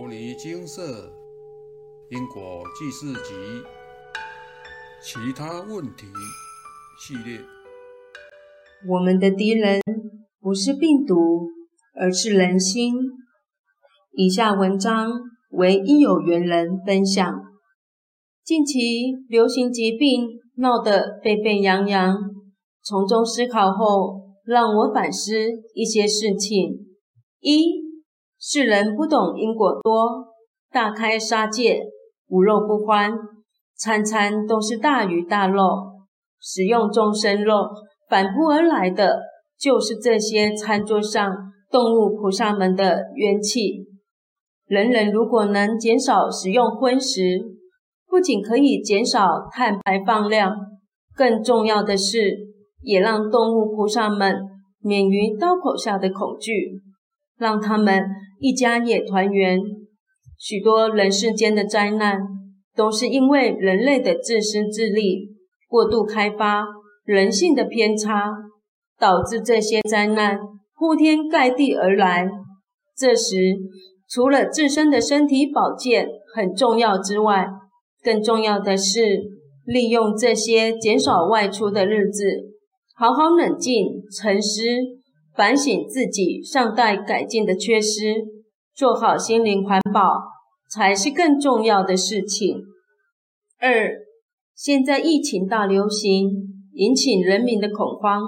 摩尼金色因果记事集其他问题系列。我们的敌人不是病毒，而是人心。以下文章为一有缘人分享。近期流行疾病闹得沸沸扬扬，从中思考后，让我反思一些事情。一世人不懂因果多，大开杀戒，无肉不欢，餐餐都是大鱼大肉，食用众生肉，反扑而来的就是这些餐桌上动物菩萨们的冤气。人人如果能减少食用荤食，不仅可以减少碳排放量，更重要的是，也让动物菩萨们免于刀口下的恐惧。让他们一家也团圆。许多人世间的灾难，都是因为人类的自私自利、过度开发、人性的偏差，导致这些灾难铺天盖地而来。这时，除了自身的身体保健很重要之外，更重要的是利用这些减少外出的日子，好好冷静沉思。反省自己尚待改进的缺失，做好心灵环保才是更重要的事情。二，现在疫情大流行，引起人民的恐慌，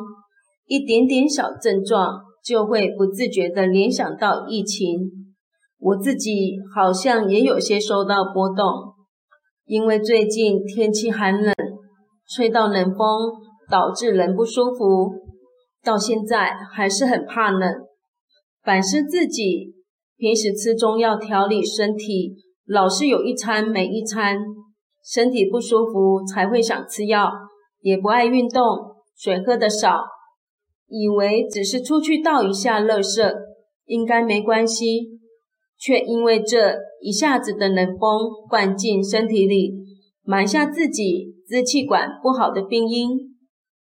一点点小症状就会不自觉地联想到疫情。我自己好像也有些受到波动，因为最近天气寒冷，吹到冷风，导致人不舒服。到现在还是很怕冷，反思自己平时吃中药调理身体，老是有一餐没一餐，身体不舒服才会想吃药，也不爱运动，水喝的少，以为只是出去倒一下垃圾应该没关系，却因为这一下子的冷风灌进身体里，埋下自己支气管不好的病因，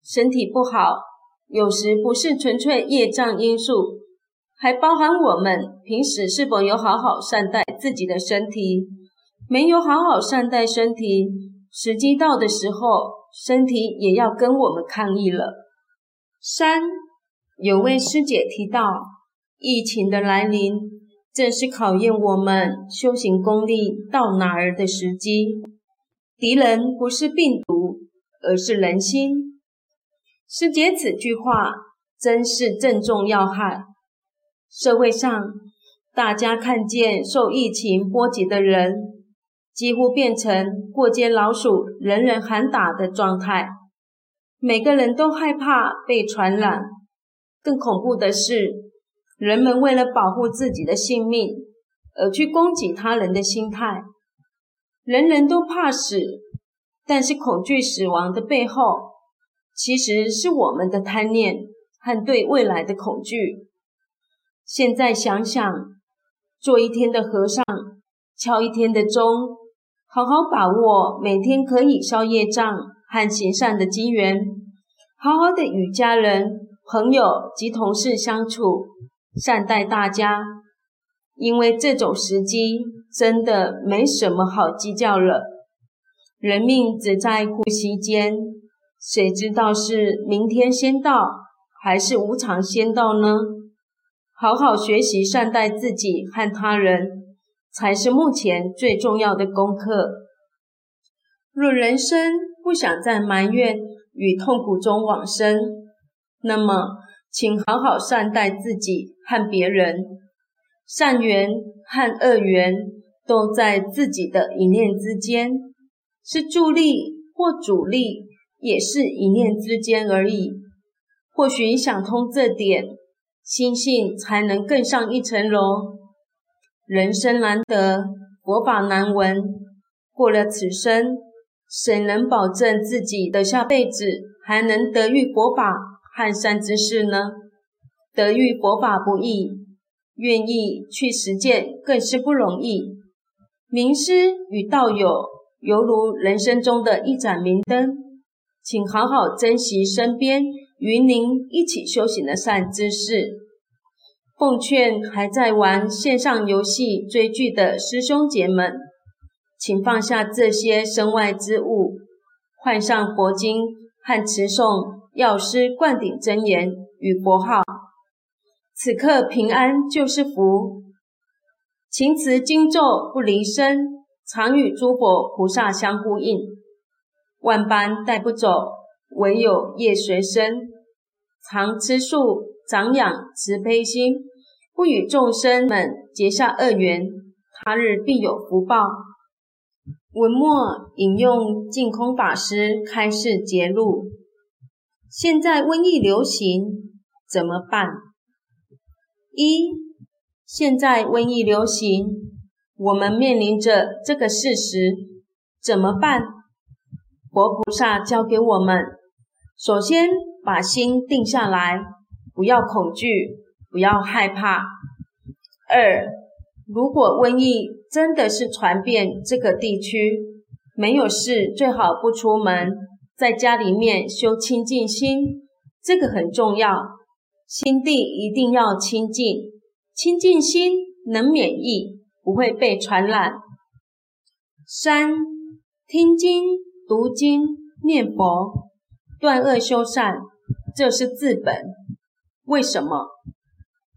身体不好。有时不是纯粹业障因素，还包含我们平时是否有好好善待自己的身体。没有好好善待身体，时机到的时候，身体也要跟我们抗议了。三，有位师姐提到，疫情的来临，正是考验我们修行功力到哪儿的时机。敌人不是病毒，而是人心。师姐此句话真是正中要害。社会上，大家看见受疫情波及的人，几乎变成过街老鼠，人人喊打的状态。每个人都害怕被传染。更恐怖的是，人们为了保护自己的性命而去攻击他人的心态。人人都怕死，但是恐惧死亡的背后。其实是我们的贪念和对未来的恐惧。现在想想，做一天的和尚，敲一天的钟，好好把握每天可以消业障和行善的机缘，好好的与家人、朋友及同事相处，善待大家。因为这种时机真的没什么好计较了，人命只在呼吸间。谁知道是明天先到，还是无常先到呢？好好学习善待自己和他人，才是目前最重要的功课。若人生不想在埋怨与痛苦中往生，那么请好好善待自己和别人。善缘和恶缘都在自己的一念之间，是助力或阻力。也是一念之间而已。或许想通这点，心性才能更上一层楼。人生难得，佛法难闻。过了此生，谁能保证自己的下辈子还能得遇佛法和善知识呢？得遇佛法不易，愿意去实践更是不容易。名师与道友犹如人生中的一盏明灯。请好好珍惜身边与您一起修行的善知识。奉劝还在玩线上游戏追剧的师兄姐们，请放下这些身外之物，换上佛经和持诵药师灌顶真言与佛号。此刻平安就是福。勤持经咒不离身，常与诸佛菩萨相呼应。万般带不走，唯有业随身。常吃素，长养慈悲心，不与众生们结下恶缘，他日必有福报。文末引用净空法师开示节录：现在瘟疫流行，怎么办？一现在瘟疫流行，我们面临着这个事实，怎么办？佛菩萨教给我们，首先把心定下来，不要恐惧，不要害怕。二，如果瘟疫真的是传遍这个地区，没有事，最好不出门，在家里面修清净心，这个很重要，心地一定要清净。清净心能免疫，不会被传染。三听经、读经、念佛、断恶修善，这是治本。为什么？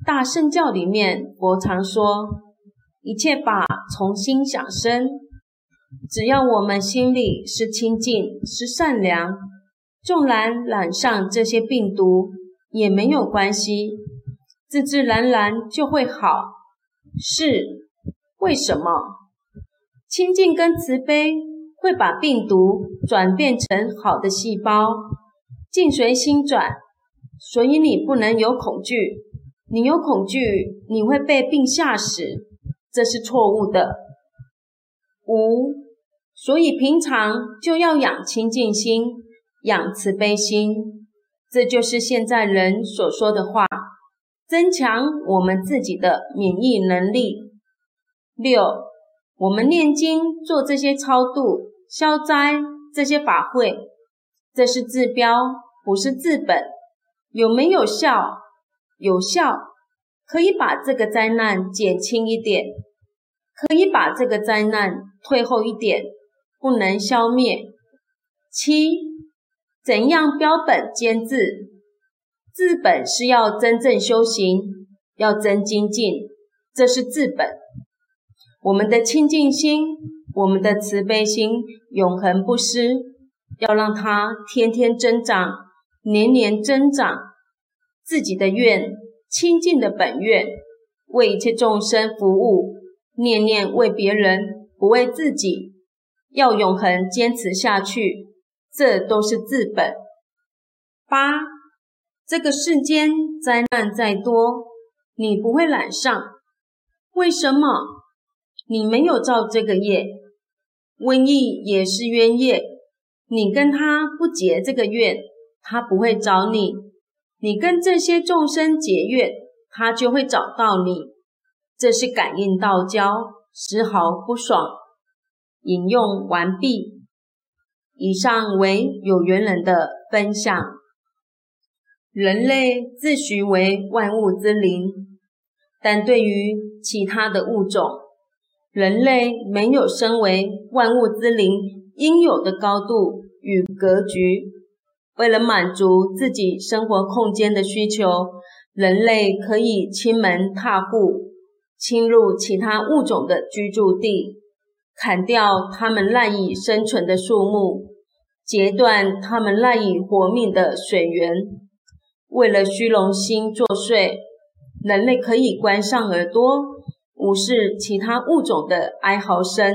大圣教里面佛常说，一切法从心想生。只要我们心里是清净、是善良，纵然染上这些病毒也没有关系。自自然然就会好，是为什么？清净跟慈悲会把病毒转变成好的细胞，境随心转，所以你不能有恐惧。你有恐惧，你会被病吓死，这是错误的。五，所以平常就要养清净心，养慈悲心，这就是现在人所说的话。增强我们自己的免疫能力。六，我们念经做这些超度、消灾这些法会，这是治标，不是治本。有没有效？有效，可以把这个灾难减轻一点，可以把这个灾难退后一点，不能消灭。七，怎样标本兼治？治本是要真正修行，要真精进，这是治本。我们的清净心，我们的慈悲心，永恒不失，要让它天天增长，年年增长。自己的愿，清净的本愿，为一切众生服务，念念为别人，不为自己，要永恒坚持下去，这都是自本。八。这个世间灾难再多，你不会染上，为什么？你没有造这个业，瘟疫也是冤业，你跟他不结这个怨，他不会找你；你跟这些众生结怨，他就会找到你。这是感应道交，丝毫不爽。引用完毕。以上为有缘人的分享。人类自诩为万物之灵，但对于其他的物种，人类没有身为万物之灵应有的高度与格局。为了满足自己生活空间的需求，人类可以亲门踏户，侵入其他物种的居住地，砍掉它们赖以生存的树木，截断它们赖以活命的水源。为了虚荣心作祟，人类可以关上耳朵，无视其他物种的哀嚎声，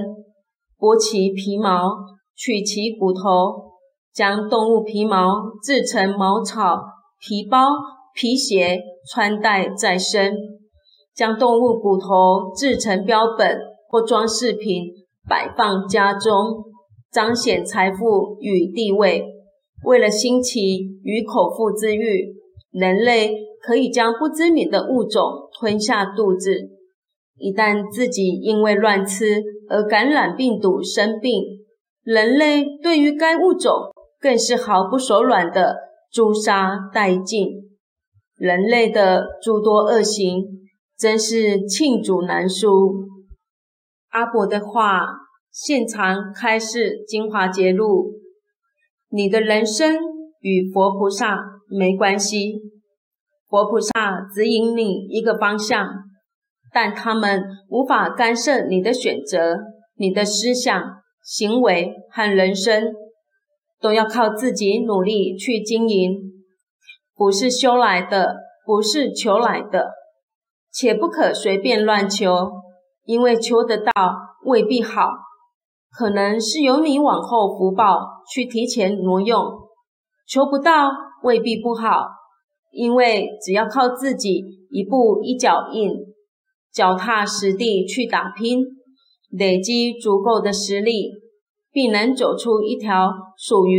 剥其皮毛，取其骨头，将动物皮毛制成茅草、皮包、皮鞋、穿戴在身，将动物骨头制成标本或装饰品摆放家中，彰显财富与地位。为了兴起与口腹之欲。人类可以将不知名的物种吞下肚子，一旦自己因为乱吃而感染病毒生病，人类对于该物种更是毫不手软的诛杀殆尽。人类的诸多恶行真是罄竹难书。阿伯的话，现场开示精华揭露：你的人生与佛菩萨没关系，佛菩萨指引你一个方向，但他们无法干涉你的选择、你的思想、行为和人生。都要靠自己努力去经营，不是修来的，不是求来的，且不可随便乱求，因为求得到未必好，可能是由你往后福报去提前挪用；求不到未必不好，因为只要靠自己一步一脚印，脚踏实地去打拼，累积足够的实力。并能走出一条属于